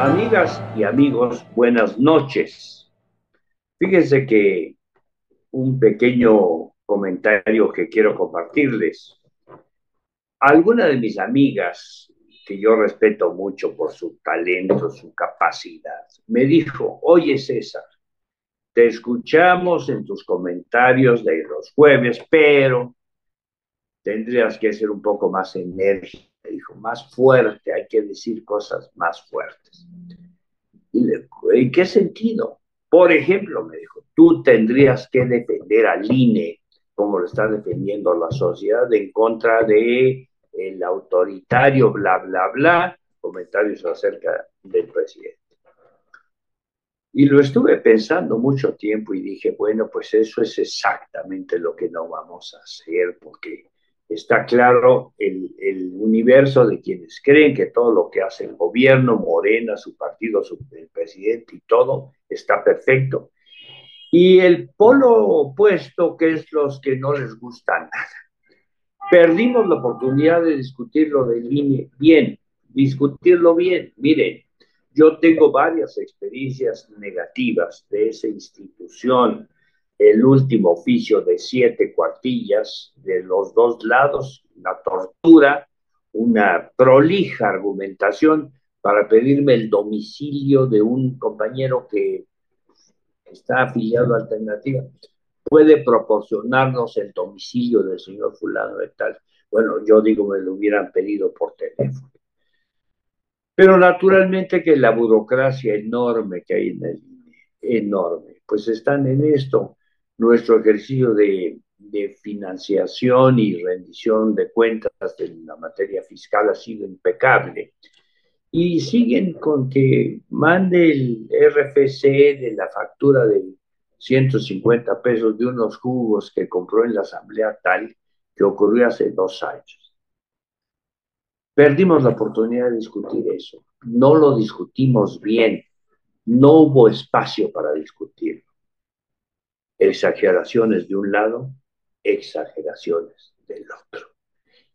Amigas y amigos, buenas noches. Fíjense que un pequeño comentario que quiero compartirles. Alguna de mis amigas, que yo respeto mucho por su talento, su capacidad, me dijo, oye César, te escuchamos en tus comentarios de los jueves, pero tendrías que ser un poco más enérgico dijo, más fuerte, que decir cosas más fuertes. ¿En qué sentido? Por ejemplo, me dijo, tú tendrías que defender al INE, como lo está defendiendo la sociedad, en contra de el autoritario, bla, bla, bla, comentarios acerca del presidente. Y lo estuve pensando mucho tiempo y dije, bueno, pues eso es exactamente lo que no vamos a hacer, porque está claro el, universo de quienes creen que todo lo que hace el gobierno, Morena, su partido, su, el presidente y todo está perfecto. Y el polo opuesto, que es los que no les gusta nada. Perdimos la oportunidad de discutirlo de línea bien, discutirlo bien. Miren, yo tengo varias experiencias negativas de esa institución, el último oficio de siete cuartillas de los dos lados, la tortura, una prolija argumentación para pedirme el domicilio de un compañero que está afiliado a Alternativa. Puede proporcionarnos el domicilio del señor fulano de tal. Bueno, yo digo, me lo hubieran pedido por teléfono. Pero naturalmente que la burocracia enorme que hay en el enorme, pues están en esto nuestro ejercicio de, financiación y rendición de cuentas en la materia fiscal ha sido impecable. Y siguen con que mande el RFC de la factura de 150 pesos de unos jugos que compró en la asamblea tal que ocurrió hace dos años. Perdimos la oportunidad de discutir eso. No lo discutimos bien. No hubo espacio para discutirlo exageraciones de un lado, exageraciones del otro.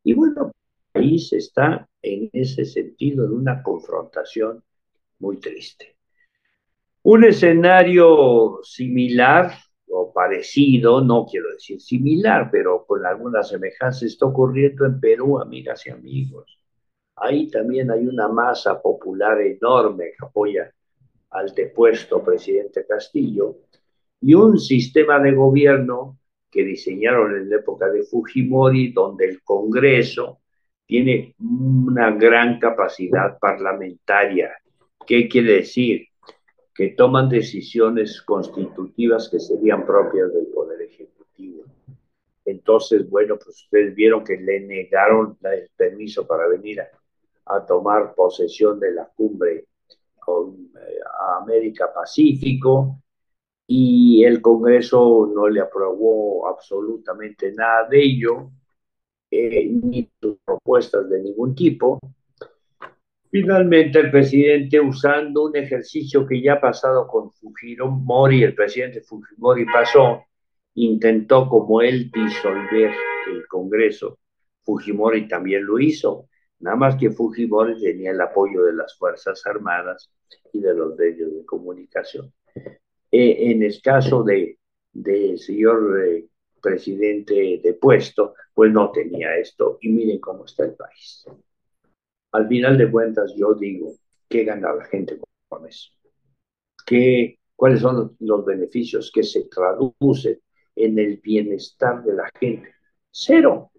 Y bueno, el país está en ese sentido en una confrontación muy triste. Un escenario similar o parecido, no quiero decir similar, pero con alguna semejanza está ocurriendo en Perú, amigas y amigos. Ahí también hay una masa popular enorme que apoya al depuesto presidente Castillo, y un sistema de gobierno que diseñaron en la época de Fujimori, donde el Congreso tiene una gran capacidad parlamentaria. ¿Qué quiere decir? Que toman decisiones constitutivas que serían propias del Poder Ejecutivo. Entonces, bueno, pues ustedes vieron que le negaron el permiso para venir a, tomar posesión de la cumbre con, eh, América Pacífico, y el Congreso no le aprobó absolutamente nada de ello, eh, ni sus propuestas de ningún tipo. Finalmente, el presidente, usando un ejercicio que ya ha pasado con Fujimori, el presidente Fujimori pasó, intentó como él disolver el Congreso. Fujimori también lo hizo, nada más que Fujimori tenía el apoyo de las Fuerzas Armadas y de los medios de comunicación. Eh, en el caso del de señor eh, presidente depuesto, pues no tenía esto. Y miren cómo está el país. Al final de cuentas, yo digo, ¿qué gana la gente con eso? ¿Qué, ¿Cuáles son los beneficios que se traducen en el bienestar de la gente? Cero.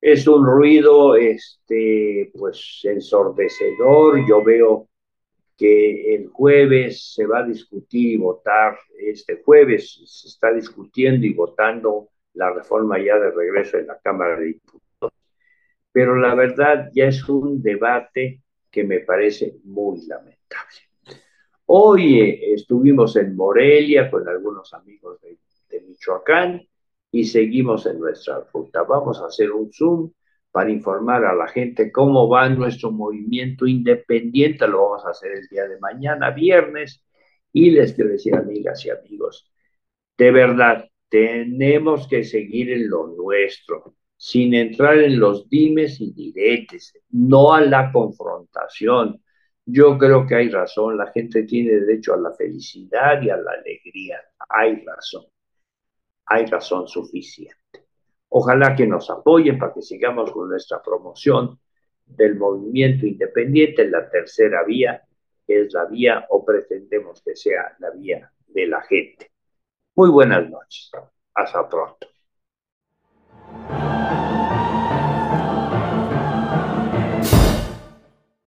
Es un ruido, este, pues, ensordecedor. Yo veo que el jueves se va a discutir y votar, este jueves se está discutiendo y votando la reforma ya de regreso en la Cámara de Diputados. Pero la verdad ya es un debate que me parece muy lamentable. Hoy eh, estuvimos en Morelia con algunos amigos de, de Michoacán y seguimos en nuestra ruta. Vamos a hacer un Zoom para informar a la gente cómo va nuestro movimiento independiente. Lo vamos a hacer el día de mañana, viernes. Y les quiero decir, amigas y amigos, de verdad, tenemos que seguir en lo nuestro, sin entrar en los dimes y diretes, no a la confrontación, Yo creo que hay razón, la gente tiene derecho a la felicidad y a la alegría. Hay razón, hay razón suficiente. Ojalá que nos apoyen para que sigamos con nuestra promoción del movimiento independiente en la tercera vía, que es la vía o pretendemos que sea la vía de la gente. Muy buenas noches. Hasta pronto.